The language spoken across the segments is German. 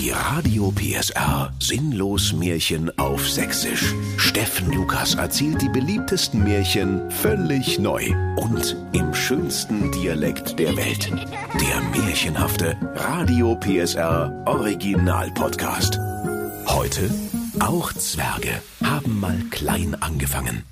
Die Radio PSR Sinnlos Märchen auf Sächsisch. Steffen Lukas erzählt die beliebtesten Märchen völlig neu und im schönsten Dialekt der Welt. Der märchenhafte Radio PSR Original Podcast. Heute auch Zwerge haben mal klein angefangen.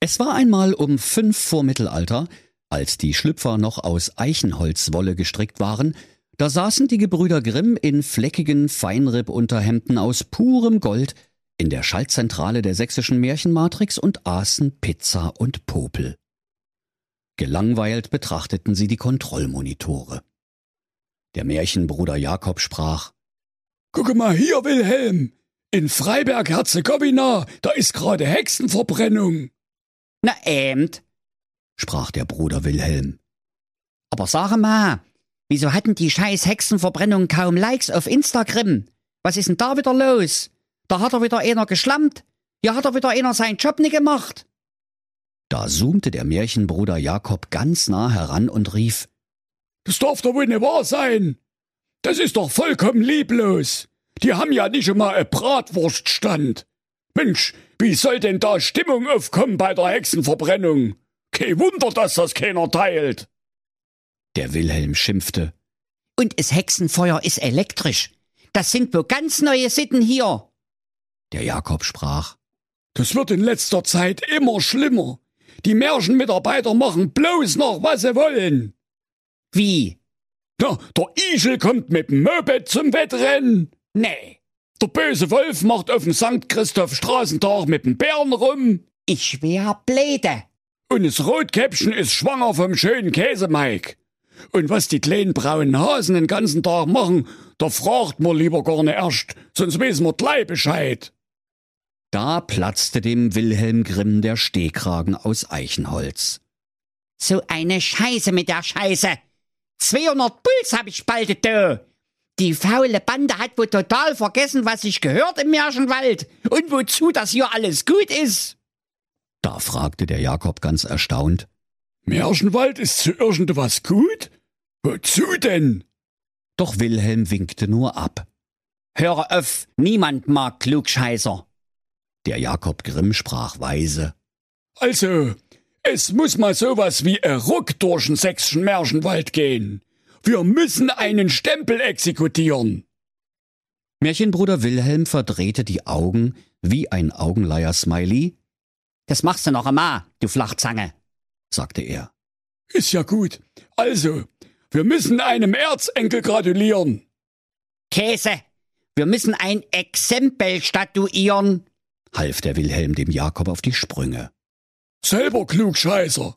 Es war einmal um fünf vor Mittelalter, als die Schlüpfer noch aus Eichenholzwolle gestrickt waren, da saßen die Gebrüder Grimm in fleckigen Feinrippunterhemden aus purem Gold in der Schaltzentrale der sächsischen Märchenmatrix und aßen Pizza und Popel. Gelangweilt betrachteten sie die Kontrollmonitore. Der Märchenbruder Jakob sprach Gucke mal hier, Wilhelm. In Freiberg Herzegowina, da ist gerade Hexenverbrennung. Na ähmt, sprach der Bruder Wilhelm. aber sag mal, wieso hatten die scheiß Hexenverbrennung kaum Likes auf Instagram? Was ist denn da wieder los? Da hat er wieder einer geschlammt. Hier hat er wieder einer seinen Job nicht gemacht. Da zoomte der Märchenbruder Jakob ganz nah heran und rief Das darf doch wohl nicht wahr sein. Das ist doch vollkommen lieblos. Die haben ja nicht einmal einen Bratwurststand. Mensch, wie soll denn da Stimmung aufkommen bei der Hexenverbrennung? Kein Wunder, dass das keiner teilt. Der Wilhelm schimpfte. Und das Hexenfeuer ist elektrisch. Das sind wohl ganz neue Sitten hier. Der Jakob sprach. Das wird in letzter Zeit immer schlimmer. Die Märchenmitarbeiter machen bloß noch, was sie wollen. Wie? Na, der Igel kommt mit dem Moped zum Wettrennen. Nee. Der böse Wolf macht auf dem St. Christoph Straßentag mit dem Bären rum. Ich wär bläde. Und das Rotkäppchen ist schwanger vom schönen Käsemeig. Und was die kleinen braunen Hasen den ganzen Tag machen, da fragt man lieber gar nicht erst, sonst wissen wir gleich Bescheid. Da platzte dem Wilhelm Grimm der Stehkragen aus Eichenholz. So eine Scheiße mit der Scheiße. 200 Puls hab ich bald da. Die faule Bande hat wohl total vergessen, was sich gehört im Märchenwald und wozu das hier alles gut ist. Da fragte der Jakob ganz erstaunt. Märchenwald ist zu irgendwas gut? Wozu denn? Doch Wilhelm winkte nur ab. Höre auf, niemand mag Klugscheißer. Der Jakob Grimm sprach weise. Also, es muss mal sowas wie ein Ruck durch den sächsischen Märchenwald gehen. Wir müssen einen Stempel exekutieren. Märchenbruder Wilhelm verdrehte die Augen wie ein Augenleier-Smiley, Das machst du noch einmal, du Flachzange. sagte er. Ist ja gut. Also, wir müssen einem Erzenkel gratulieren. Käse. Wir müssen ein Exempel statuieren. half der Wilhelm dem Jakob auf die Sprünge. Selber Klugscheißer.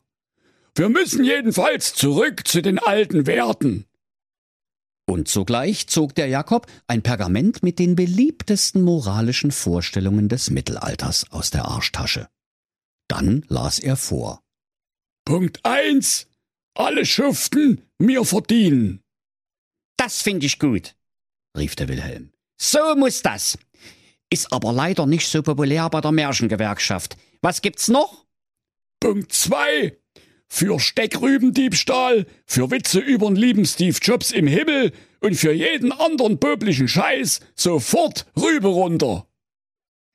Wir müssen jedenfalls zurück zu den alten Werten. Und sogleich zog der Jakob ein Pergament mit den beliebtesten moralischen Vorstellungen des Mittelalters aus der Arschtasche. Dann las er vor. Punkt eins: Alle schuften, mir verdienen. Das finde ich gut. rief der Wilhelm. So muss das. Ist aber leider nicht so populär bei der Märchengewerkschaft. Was gibt's noch? Punkt zwei: Für Steckrübendiebstahl, für Witze übern lieben Steve Jobs im Himmel und für jeden anderen pöblichen Scheiß sofort Rübe runter.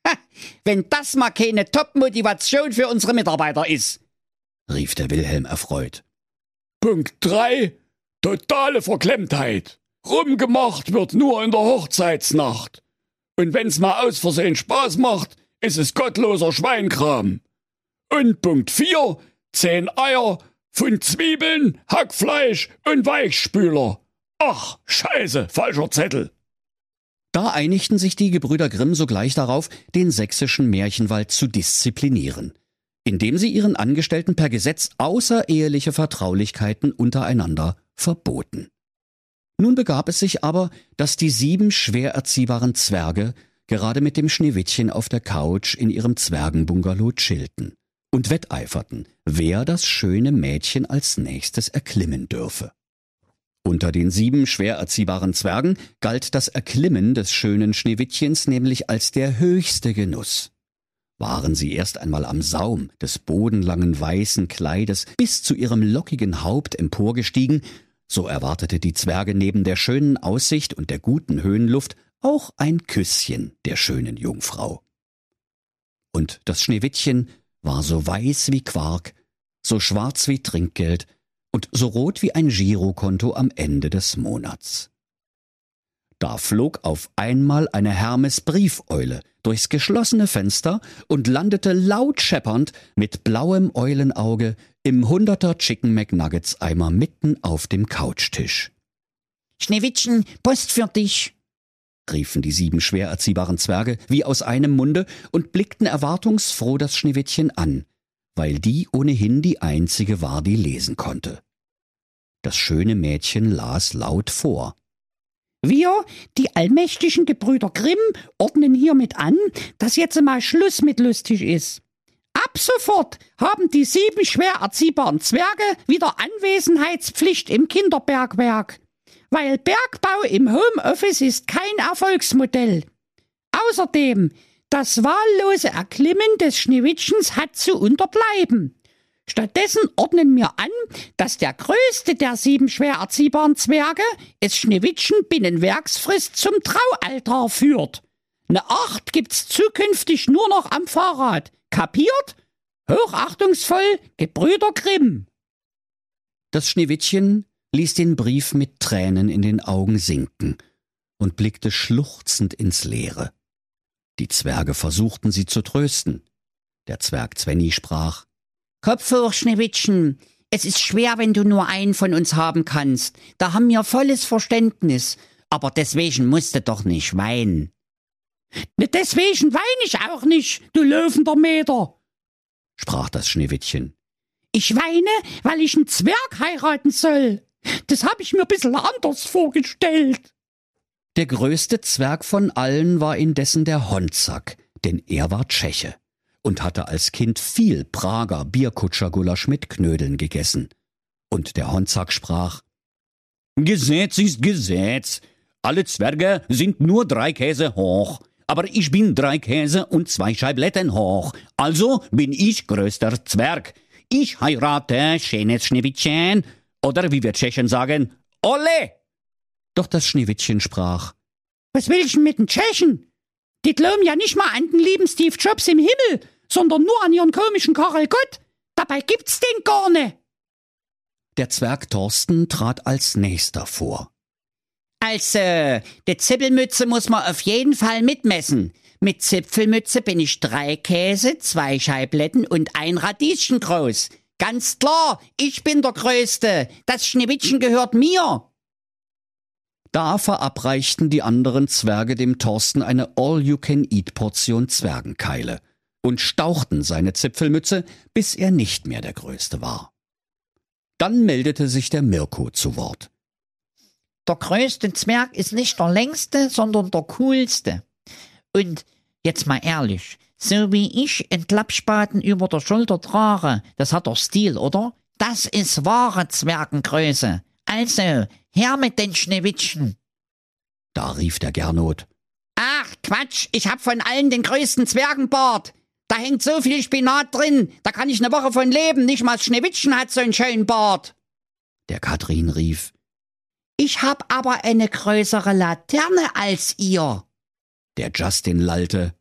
Ha, wenn das mal keine Top-Motivation für unsere Mitarbeiter ist. rief der Wilhelm erfreut. Punkt drei: Totale Verklemmtheit. Rumgemacht wird nur in der Hochzeitsnacht. Und wenn's mal aus Versehen Spaß macht, ist es gottloser Schweinkram. Und Punkt vier: Zehn Eier, Pfund Zwiebeln, Hackfleisch und Weichspüler. Ach, scheiße, falscher Zettel. Da einigten sich die Gebrüder Grimm sogleich darauf, den sächsischen Märchenwald zu disziplinieren, indem sie ihren Angestellten per Gesetz außereheliche Vertraulichkeiten untereinander verboten. Nun begab es sich aber, dass die sieben schwer erziehbaren Zwerge gerade mit dem Schneewittchen auf der Couch in ihrem Zwergenbungalow chillten und wetteiferten, wer das schöne Mädchen als nächstes erklimmen dürfe. Unter den sieben schwer erziehbaren Zwergen galt das Erklimmen des schönen Schneewittchens nämlich als der höchste Genuss. Waren sie erst einmal am Saum des bodenlangen weißen Kleides bis zu ihrem lockigen Haupt emporgestiegen, so erwartete die Zwerge neben der schönen Aussicht und der guten Höhenluft auch ein Küsschen der schönen Jungfrau. Und das Schneewittchen war so weiß wie Quark, so schwarz wie Trinkgeld und so rot wie ein Girokonto am Ende des Monats. Da flog auf einmal eine Hermes Briefeule durchs geschlossene Fenster und landete laut scheppernd mit blauem Eulenauge im Hunderter Chicken McNuggets Eimer mitten auf dem Couchtisch. Schneewittchen, Post für dich, riefen die sieben schwer erziehbaren Zwerge wie aus einem Munde und blickten erwartungsfroh das Schneewittchen an, weil die ohnehin die einzige war, die lesen konnte. Das schöne Mädchen las laut vor. Wir, die allmächtigen Gebrüder Grimm, ordnen hiermit an, dass jetzt mal Schluss mit lustig ist. Ab sofort haben die sieben schwer erziehbaren Zwerge wieder Anwesenheitspflicht im Kinderbergwerk, weil Bergbau im Homeoffice ist kein Erfolgsmodell. Außerdem, das wahllose Erklimmen des Schneewittchens hat zu unterbleiben. Stattdessen ordnen wir an, dass der größte der sieben schwer erziehbaren Zwerge es Schneewittchen binnen Werksfrist zum Traualtar führt. Ne Acht gibt's zukünftig nur noch am Fahrrad. Kapiert? Hochachtungsvoll, Gebrüder Grimm. Das Schneewittchen ließ den Brief mit Tränen in den Augen sinken und blickte schluchzend ins Leere. Die Zwerge versuchten sie zu trösten. Der Zwerg Zwenny sprach Kopf hoch, Schneewittchen. Es ist schwer, wenn du nur einen von uns haben kannst. Da haben wir volles Verständnis. Aber deswegen musst du doch nicht weinen. Ne, deswegen wein ich auch nicht, du löwender Meter, sprach das Schneewittchen. Ich weine, weil ich einen Zwerg heiraten soll. Das hab ich mir ein bisschen anders vorgestellt. Der größte Zwerg von allen war indessen der Honzack, denn er war Tscheche und hatte als Kind viel Prager Bierkutschergulasch mit Knödeln gegessen. Und der Honzack sprach Gesetz ist Gesetz. Alle Zwerge sind nur drei Käse hoch. Aber ich bin drei Käse und zwei Scheibletten hoch. Also bin ich größter Zwerg. Ich heirate schönes Schneewittchen. Oder wie wir Tschechen sagen, Olle! Doch das Schneewittchen sprach. Was will ich mit den Tschechen? Die glauben ja nicht mal an den lieben Steve Jobs im Himmel, sondern nur an ihren komischen Karel Gott. Dabei gibt's den gar nicht. Der Zwerg Thorsten trat als nächster vor. Also, die Zippelmütze muss man auf jeden Fall mitmessen. Mit Zipfelmütze bin ich drei Käse, zwei Scheibletten und ein Radieschen groß. Ganz klar, ich bin der Größte. Das Schneewittchen gehört mir. Da verabreichten die anderen Zwerge dem Thorsten eine All-You-Can-Eat-Portion Zwergenkeile und stauchten seine Zipfelmütze, bis er nicht mehr der Größte war. Dann meldete sich der Mirko zu Wort. Der größte Zwerg ist nicht der längste, sondern der coolste. Und jetzt mal ehrlich, so wie ich einen Klappspaten über der Schulter trage, das hat doch Stil, oder? Das ist wahre Zwergengröße. Also, her mit den Schneewittchen. Da rief der Gernot. Ach, Quatsch, ich hab von allen den größten Zwergenbart. Da hängt so viel Spinat drin, da kann ich eine Woche von leben. Nicht mal Schneewittchen hat so einen schönen Bart. Der Katrin rief. Ich hab aber eine größere Laterne als ihr. Der Justin lallte.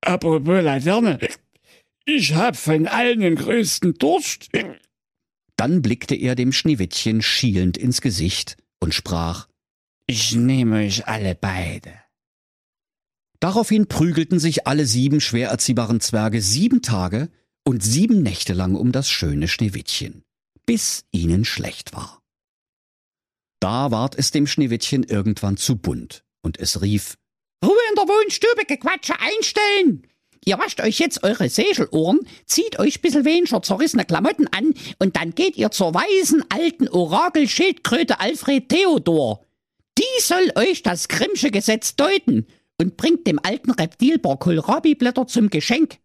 Apropos Laterne. Ich hab von allen den größten Durst. Dann blickte er dem Schneewittchen schielend ins Gesicht und sprach. Ich nehme euch alle beide. Daraufhin prügelten sich alle sieben schwer erziehbaren Zwerge sieben Tage und sieben Nächte lang um das schöne Schneewittchen, bis ihnen schlecht war. Da ward es dem Schneewittchen irgendwann zu bunt, und es rief Ruhe in der Wohnstube, Gequatsche einstellen! Ihr wascht euch jetzt eure Segelohren, zieht euch bissel weniger zerrissene Klamotten an und dann geht ihr zur weisen alten Orakelschildkröte Alfred Theodor. Die soll euch das Grimmsche Gesetz deuten und bringt dem alten Reptilbar Kohlrabi-Blätter zum Geschenk.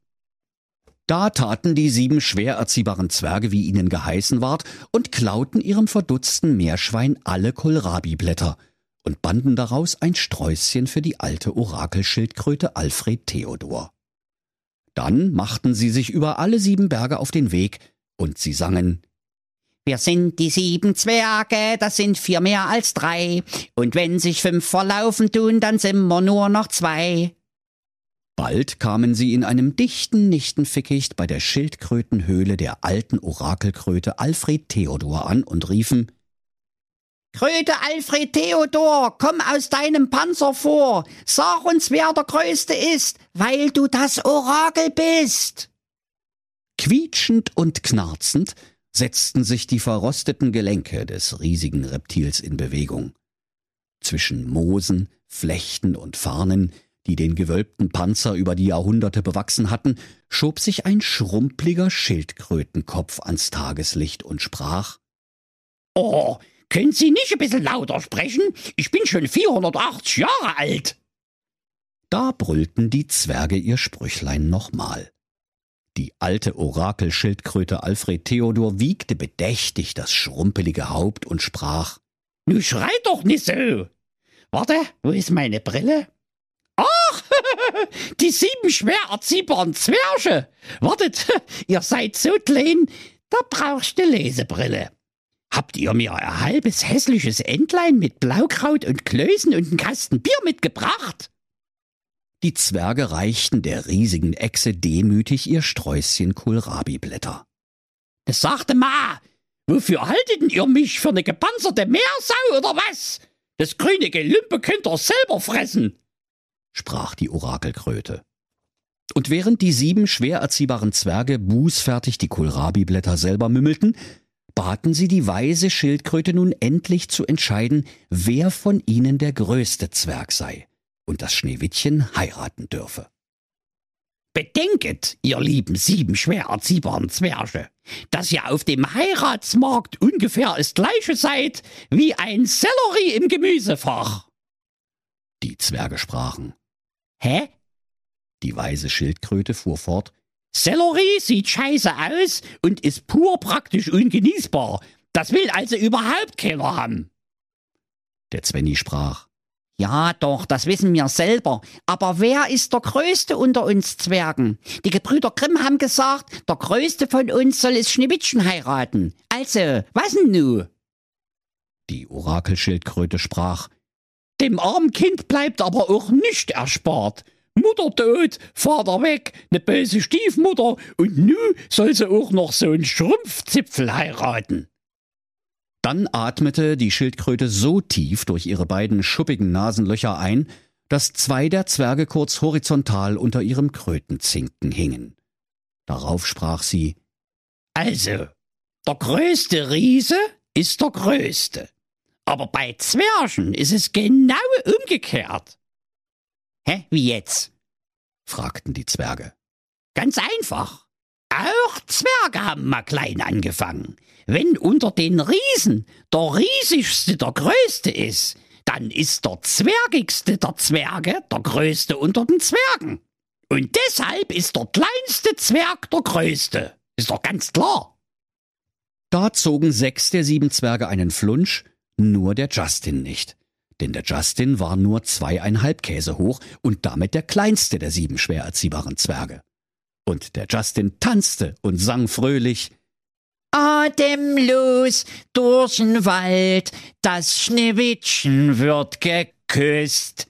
Da taten die sieben schwer erziehbaren Zwerge, wie ihnen geheißen ward, und klauten ihrem verdutzten Meerschwein alle Kohlrabi-Blätter und banden daraus ein Sträußchen für die alte Orakelschildkröte Alfred Theodor. Dann machten sie sich über alle sieben Berge auf den Weg, und sie sangen Wir sind die sieben Zwerge, das sind vier mehr als drei. Und wenn sich fünf verlaufen tun, dann sind wir nur noch zwei. Bald kamen sie in einem dichten Nichtenfickicht bei der Schildkrötenhöhle der alten Orakelkröte Alfred Theodor an und riefen Kröte Alfred Theodor, komm aus deinem Panzer vor, sag uns, wer der Größte ist, weil du das Orakel bist. Quietschend und knarzend setzten sich die verrosteten Gelenke des riesigen Reptils in Bewegung. Zwischen Moosen, Flechten und Farnen, die den gewölbten Panzer über die Jahrhunderte bewachsen hatten, schob sich ein schrumpeliger Schildkrötenkopf ans Tageslicht und sprach Oh, können Sie nicht ein bisschen lauter sprechen? Ich bin schon 480 Jahre alt. Da brüllten die Zwerge ihr Sprüchlein nochmal. Die alte Orakelschildkröte Alfred Theodor wiegte bedächtig das schrumpelige Haupt und sprach Nu schrei doch nicht so. Warte, wo ist meine Brille? Ach, die sieben schwer erziehbaren Zwerge. Wartet, ihr seid so klein, da brauchst du Lesebrille. Habt ihr mir ein halbes hässliches Entlein mit Blaukraut und Klößen und einen Kasten Bier mitgebracht? Die Zwerge reichten der riesigen Echse demütig ihr Sträußchen Kohlrabi-Blätter. Das sagte Ma. Wofür haltet ihr mich für eine gepanzerte Meersau oder was? Das grüne Gelümpe könnt ihr selber fressen, sprach die Orakelkröte. Und während die sieben schwer erziehbaren Zwerge bußfertig die Kohlrabi-Blätter selber mümmelten, baten sie die weise Schildkröte nun endlich zu entscheiden, wer von ihnen der größte Zwerg sei und das Schneewittchen heiraten dürfe. Bedenket, ihr lieben sieben schwer erziehbaren Zwerge, dass ihr auf dem Heiratsmarkt ungefähr das gleiche seid wie ein Sellerie im Gemüsefach. Die Zwerge sprachen. Hä? Die weise Schildkröte fuhr fort. Sellerie sieht scheiße aus und ist pur praktisch ungenießbar. Das will also überhaupt keiner haben. Der Zwenny sprach. Ja, doch, das wissen wir selber. Aber wer ist der Größte unter uns Zwergen? Die Gebrüder Grimm haben gesagt, der Größte von uns soll es Schneewittchen heiraten. Also, was denn nu? Die Orakelschildkröte sprach. Dem armen Kind bleibt aber auch nicht erspart. Mutter tot, Vater weg, ne böse Stiefmutter und nu soll sie auch noch so einen Schrumpfzipfel heiraten. Dann atmete die Schildkröte so tief durch ihre beiden schuppigen Nasenlöcher ein, dass zwei der Zwerge kurz horizontal unter ihrem Krötenzinken hingen. Darauf sprach sie Also, der größte Riese ist der größte. Aber bei Zwergen ist es genau umgekehrt. Hä, wie jetzt? fragten die Zwerge. Ganz einfach. Auch Zwerge haben mal klein angefangen. Wenn unter den Riesen der riesigste der größte ist, dann ist der zwergigste der Zwerge der größte unter den Zwergen. Und deshalb ist der kleinste Zwerg der größte. Ist doch ganz klar. Da zogen sechs der sieben Zwerge einen Flunsch, nur der Justin nicht. Denn der Justin war nur zweieinhalb Käse hoch und damit der kleinste der sieben schwer erziehbaren Zwerge. Und der Justin tanzte und sang fröhlich Atemlos durch den Wald, das Schneewittchen wird geküsst.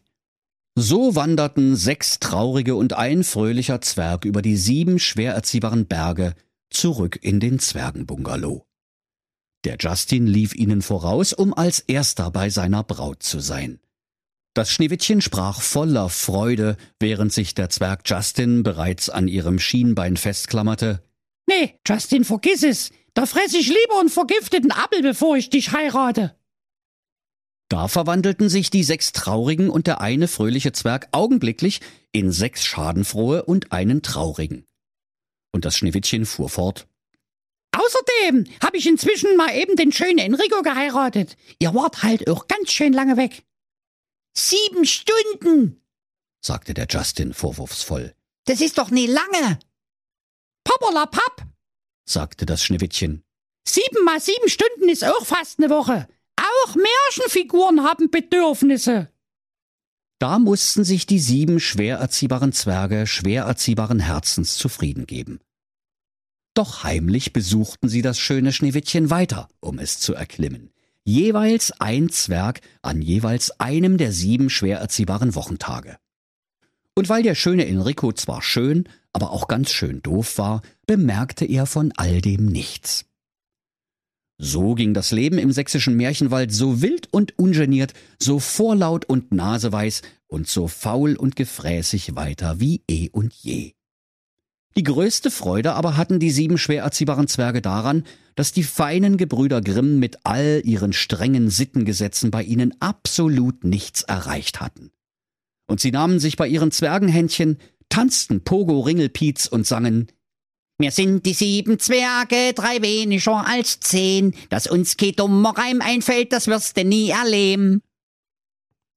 So wanderten sechs traurige und ein fröhlicher Zwerg über die sieben schwer erziehbaren Berge zurück in den Zwergenbungalow. Der Justin lief ihnen voraus, um als erster bei seiner Braut zu sein. Das Schneewittchen sprach voller Freude, während sich der Zwerg Justin bereits an ihrem Schienbein festklammerte. Nee, Justin, vergiss es. Da fress ich lieber einen vergifteten Apfel, bevor ich dich heirate. Da verwandelten sich die sechs traurigen und der eine fröhliche Zwerg augenblicklich in sechs schadenfrohe und einen traurigen. Und das Schneewittchen fuhr fort. Außerdem habe ich inzwischen mal eben den schönen Enrico geheiratet. Ihr wart halt auch ganz schön lange weg. Sieben Stunden, sagte der Justin vorwurfsvoll. Das ist doch nie lange. Papp, sagte das Schneewittchen. Sieben mal sieben Stunden ist auch fast eine Woche. Auch Märchenfiguren haben Bedürfnisse. Da mussten sich die sieben schwer erziehbaren Zwerge schwer erziehbaren Herzens zufrieden geben. Doch heimlich besuchten sie das schöne Schneewittchen weiter, um es zu erklimmen. Jeweils ein Zwerg an jeweils einem der sieben schwer erziehbaren Wochentage. Und weil der schöne Enrico zwar schön, aber auch ganz schön doof war, bemerkte er von all dem nichts. So ging das Leben im sächsischen Märchenwald so wild und ungeniert, so vorlaut und naseweiß und so faul und gefräßig weiter wie eh und je. Die größte Freude aber hatten die sieben schwer erziehbaren Zwerge daran, dass die feinen Gebrüder Grimm mit all ihren strengen Sittengesetzen bei ihnen absolut nichts erreicht hatten. Und sie nahmen sich bei ihren Zwergenhändchen, tanzten Pogo Ringelpiez und sangen wir sind die sieben Zwerge, drei weniger als zehn. Dass uns kein dummer Reim einfällt, das wirst du nie erleben.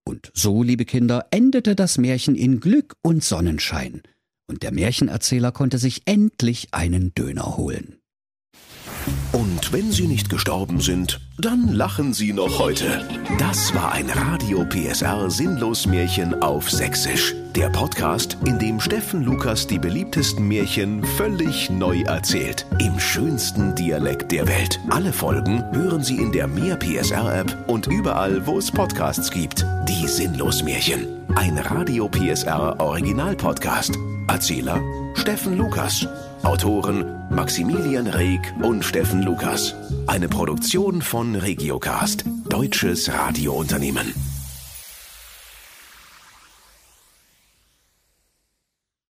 Und so, liebe Kinder, endete das Märchen in Glück und Sonnenschein. Und der Märchenerzähler konnte sich endlich einen Döner holen. Und wenn sie nicht gestorben sind, dann lachen sie noch heute. Das war ein Radio PSR Sinnlos Märchen auf Sächsisch. Der Podcast, in dem Steffen Lukas die beliebtesten Märchen völlig neu erzählt. Im schönsten Dialekt der Welt. Alle Folgen hören Sie in der Mehr PSR App und überall, wo es Podcasts gibt. Die Sinnlos Märchen. Ein Radio PSR Original Podcast. Erzähler Steffen Lukas. Autoren Maximilian Reg und Steffen Lukas. Eine Produktion von Regiocast, deutsches Radiounternehmen.